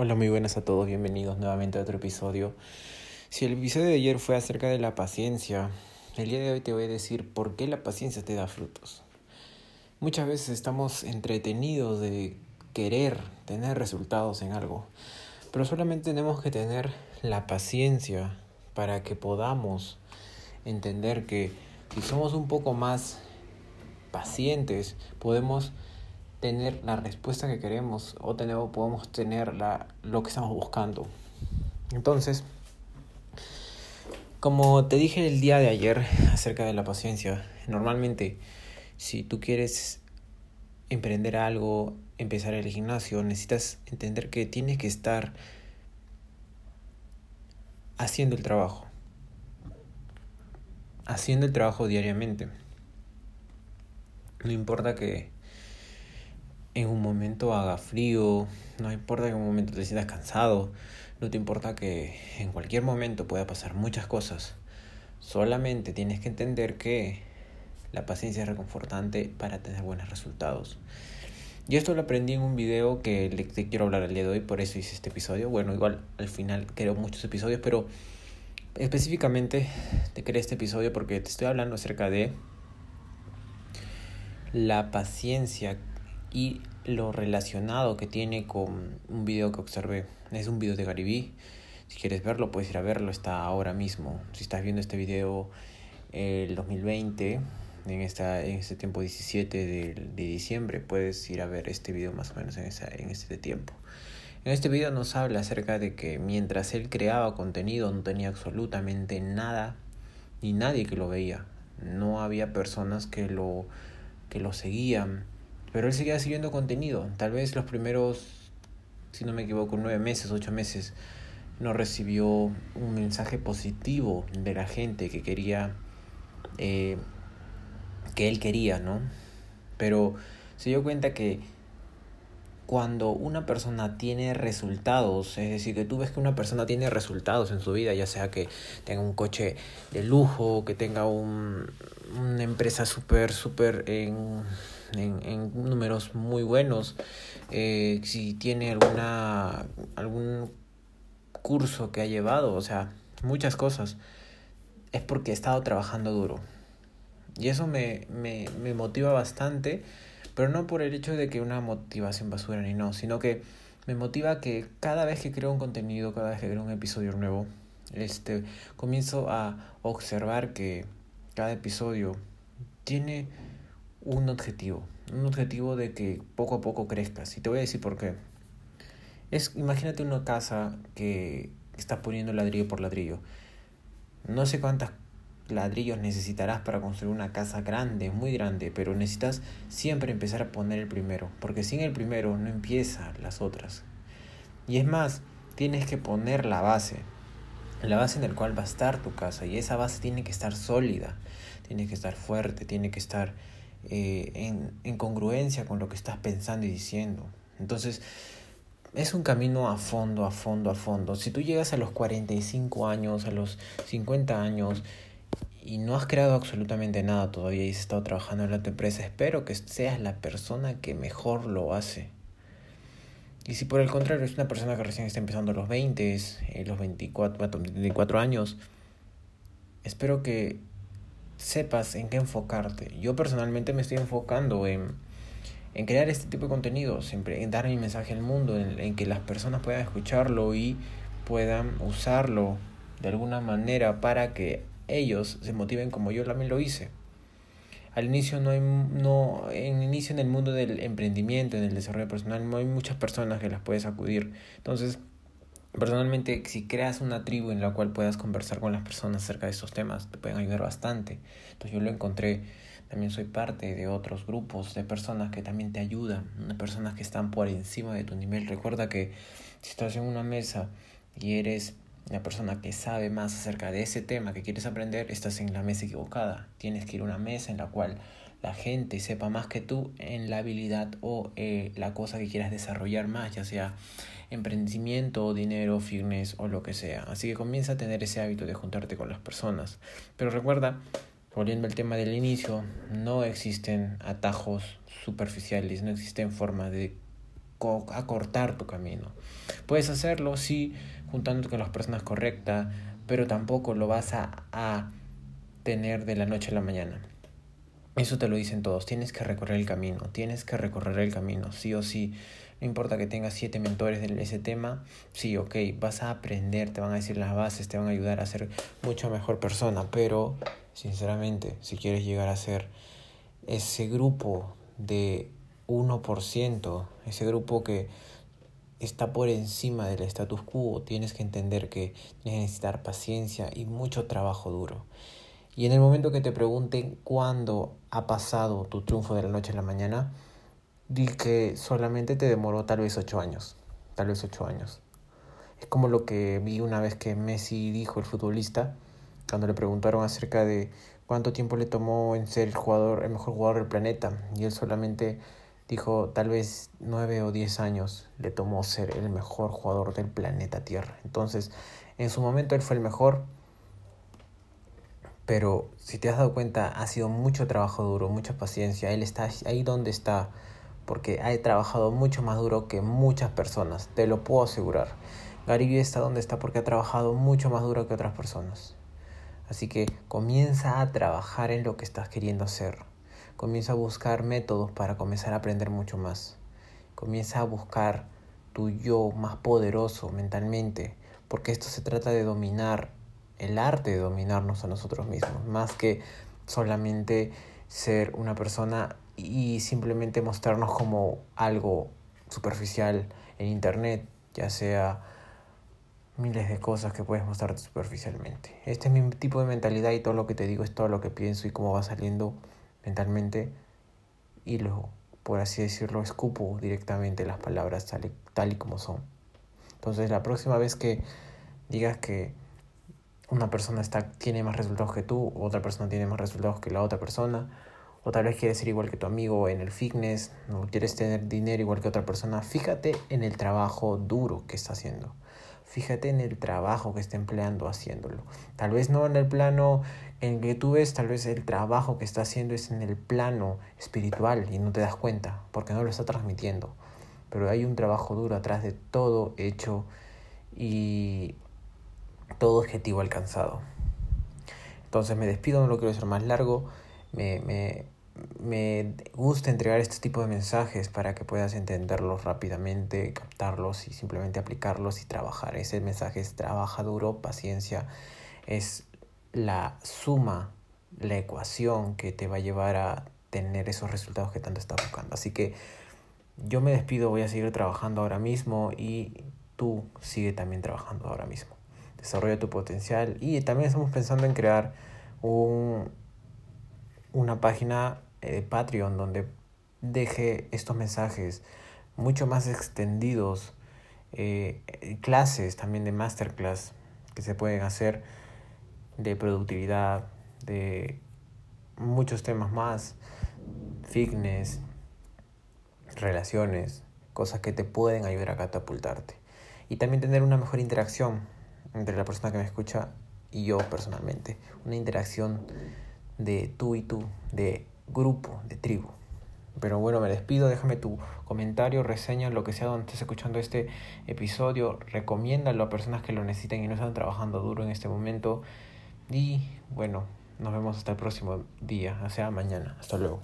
Hola, muy buenas a todos, bienvenidos nuevamente a otro episodio. Si el episodio de ayer fue acerca de la paciencia, el día de hoy te voy a decir por qué la paciencia te da frutos. Muchas veces estamos entretenidos de querer tener resultados en algo, pero solamente tenemos que tener la paciencia para que podamos entender que si somos un poco más pacientes, podemos tener la respuesta que queremos o tenemos, podemos tener la, lo que estamos buscando. Entonces, como te dije el día de ayer acerca de la paciencia, normalmente si tú quieres emprender algo, empezar el gimnasio, necesitas entender que tienes que estar haciendo el trabajo. Haciendo el trabajo diariamente. No importa que en un momento haga frío, no importa que en un momento te sientas cansado, no te importa que en cualquier momento pueda pasar muchas cosas. Solamente tienes que entender que la paciencia es reconfortante para tener buenos resultados. Y esto lo aprendí en un video que te quiero hablar el día de hoy, por eso hice este episodio. Bueno, igual al final creo muchos episodios, pero específicamente te creé este episodio porque te estoy hablando acerca de la paciencia y lo relacionado que tiene con un video que observé. Es un video de Garibí. Si quieres verlo, puedes ir a verlo, está ahora mismo. Si estás viendo este video el 2020, en, esta, en este tiempo 17 de, de diciembre, puedes ir a ver este video más o menos en, esa, en este tiempo. En este video nos habla acerca de que mientras él creaba contenido no tenía absolutamente nada ni nadie que lo veía. No había personas que lo, que lo seguían pero él seguía siguiendo contenido. Tal vez los primeros, si no me equivoco, nueve meses, ocho meses, no recibió un mensaje positivo de la gente que quería, eh, que él quería, ¿no? Pero se dio cuenta que cuando una persona tiene resultados, es decir, que tú ves que una persona tiene resultados en su vida, ya sea que tenga un coche de lujo, que tenga un, una empresa súper, súper en en, números muy buenos. Eh, si tiene alguna algún curso que ha llevado, o sea, muchas cosas, es porque he estado trabajando duro. Y eso me, me, me motiva bastante, pero no por el hecho de que una motivación basura ni no, sino que me motiva que cada vez que creo un contenido, cada vez que creo un episodio nuevo, este, comienzo a observar que cada episodio tiene un objetivo, un objetivo de que poco a poco crezcas. Y te voy a decir por qué. Es, imagínate una casa que estás poniendo ladrillo por ladrillo. No sé cuántos ladrillos necesitarás para construir una casa grande, muy grande, pero necesitas siempre empezar a poner el primero, porque sin el primero no empiezan las otras. Y es más, tienes que poner la base, la base en la cual va a estar tu casa, y esa base tiene que estar sólida, tiene que estar fuerte, tiene que estar eh, en, en congruencia con lo que estás pensando y diciendo. Entonces, es un camino a fondo, a fondo, a fondo. Si tú llegas a los 45 años, a los 50 años y no has creado absolutamente nada todavía y has estado trabajando en la empresa, espero que seas la persona que mejor lo hace. Y si por el contrario es una persona que recién está empezando los 20, eh, los 24, 24 años, espero que sepas en qué enfocarte. Yo personalmente me estoy enfocando en, en crear este tipo de contenido, siempre en dar mi mensaje al mundo, en, en, que las personas puedan escucharlo y puedan usarlo de alguna manera para que ellos se motiven como yo también lo hice. Al inicio no hay no en inicio en el mundo del emprendimiento, en el desarrollo personal no hay muchas personas que las puedes acudir. Entonces, Personalmente, si creas una tribu en la cual puedas conversar con las personas acerca de estos temas, te pueden ayudar bastante. Entonces yo lo encontré, también soy parte de otros grupos de personas que también te ayudan, de personas que están por encima de tu nivel. Recuerda que si estás en una mesa y eres la persona que sabe más acerca de ese tema que quieres aprender, estás en la mesa equivocada. Tienes que ir a una mesa en la cual la gente sepa más que tú en la habilidad o eh, la cosa que quieras desarrollar más, ya sea emprendimiento, dinero, fitness o lo que sea. Así que comienza a tener ese hábito de juntarte con las personas. Pero recuerda, volviendo al tema del inicio, no existen atajos superficiales, no existen formas de acortar tu camino. Puedes hacerlo, sí, juntándote con las personas correctas, pero tampoco lo vas a, a tener de la noche a la mañana. Eso te lo dicen todos, tienes que recorrer el camino, tienes que recorrer el camino, sí o sí. No importa que tengas siete mentores de ese tema, sí, ok, vas a aprender, te van a decir las bases, te van a ayudar a ser mucho mejor persona, pero sinceramente, si quieres llegar a ser ese grupo de 1%, ese grupo que está por encima del status quo, tienes que entender que necesitar paciencia y mucho trabajo duro. Y en el momento que te pregunten cuándo ha pasado tu triunfo de la noche a la mañana, di que solamente te demoró tal vez ocho años. Tal vez ocho años. Es como lo que vi una vez que Messi dijo, el futbolista, cuando le preguntaron acerca de cuánto tiempo le tomó en ser el jugador, el mejor jugador del planeta. Y él solamente dijo tal vez nueve o diez años le tomó ser el mejor jugador del planeta Tierra. Entonces, en su momento él fue el mejor pero si te has dado cuenta, ha sido mucho trabajo duro, mucha paciencia. Él está ahí donde está porque ha trabajado mucho más duro que muchas personas, te lo puedo asegurar. Vee está donde está porque ha trabajado mucho más duro que otras personas. Así que comienza a trabajar en lo que estás queriendo hacer. Comienza a buscar métodos para comenzar a aprender mucho más. Comienza a buscar tu yo más poderoso mentalmente, porque esto se trata de dominar el arte de dominarnos a nosotros mismos, más que solamente ser una persona y simplemente mostrarnos como algo superficial en internet, ya sea miles de cosas que puedes mostrarte superficialmente. Este es mi tipo de mentalidad y todo lo que te digo es todo lo que pienso y cómo va saliendo mentalmente y lo, por así decirlo, escupo directamente las palabras tal y, tal y como son. Entonces la próxima vez que digas que una persona está, tiene más resultados que tú, otra persona tiene más resultados que la otra persona, o tal vez quieres ser igual que tu amigo en el fitness, o quieres tener dinero igual que otra persona, fíjate en el trabajo duro que está haciendo. Fíjate en el trabajo que está empleando haciéndolo. Tal vez no en el plano en que tú ves, tal vez el trabajo que está haciendo es en el plano espiritual y no te das cuenta porque no lo está transmitiendo. Pero hay un trabajo duro atrás de todo hecho y todo objetivo alcanzado. Entonces me despido, no lo quiero hacer más largo. Me, me, me gusta entregar este tipo de mensajes para que puedas entenderlos rápidamente, captarlos y simplemente aplicarlos y trabajar. Ese mensaje es trabaja duro, paciencia, es la suma, la ecuación que te va a llevar a tener esos resultados que tanto estás buscando. Así que yo me despido, voy a seguir trabajando ahora mismo y tú sigue también trabajando ahora mismo desarrolla tu potencial y también estamos pensando en crear un, una página de Patreon donde deje estos mensajes mucho más extendidos, eh, clases también de masterclass que se pueden hacer de productividad, de muchos temas más, fitness, relaciones, cosas que te pueden ayudar a catapultarte. Y también tener una mejor interacción entre la persona que me escucha y yo personalmente. Una interacción de tú y tú, de grupo, de tribu. Pero bueno, me despido, déjame tu comentario, reseña, lo que sea donde estés escuchando este episodio, recomiéndalo a personas que lo necesiten y no están trabajando duro en este momento. Y bueno, nos vemos hasta el próximo día, o sea, mañana. Hasta luego.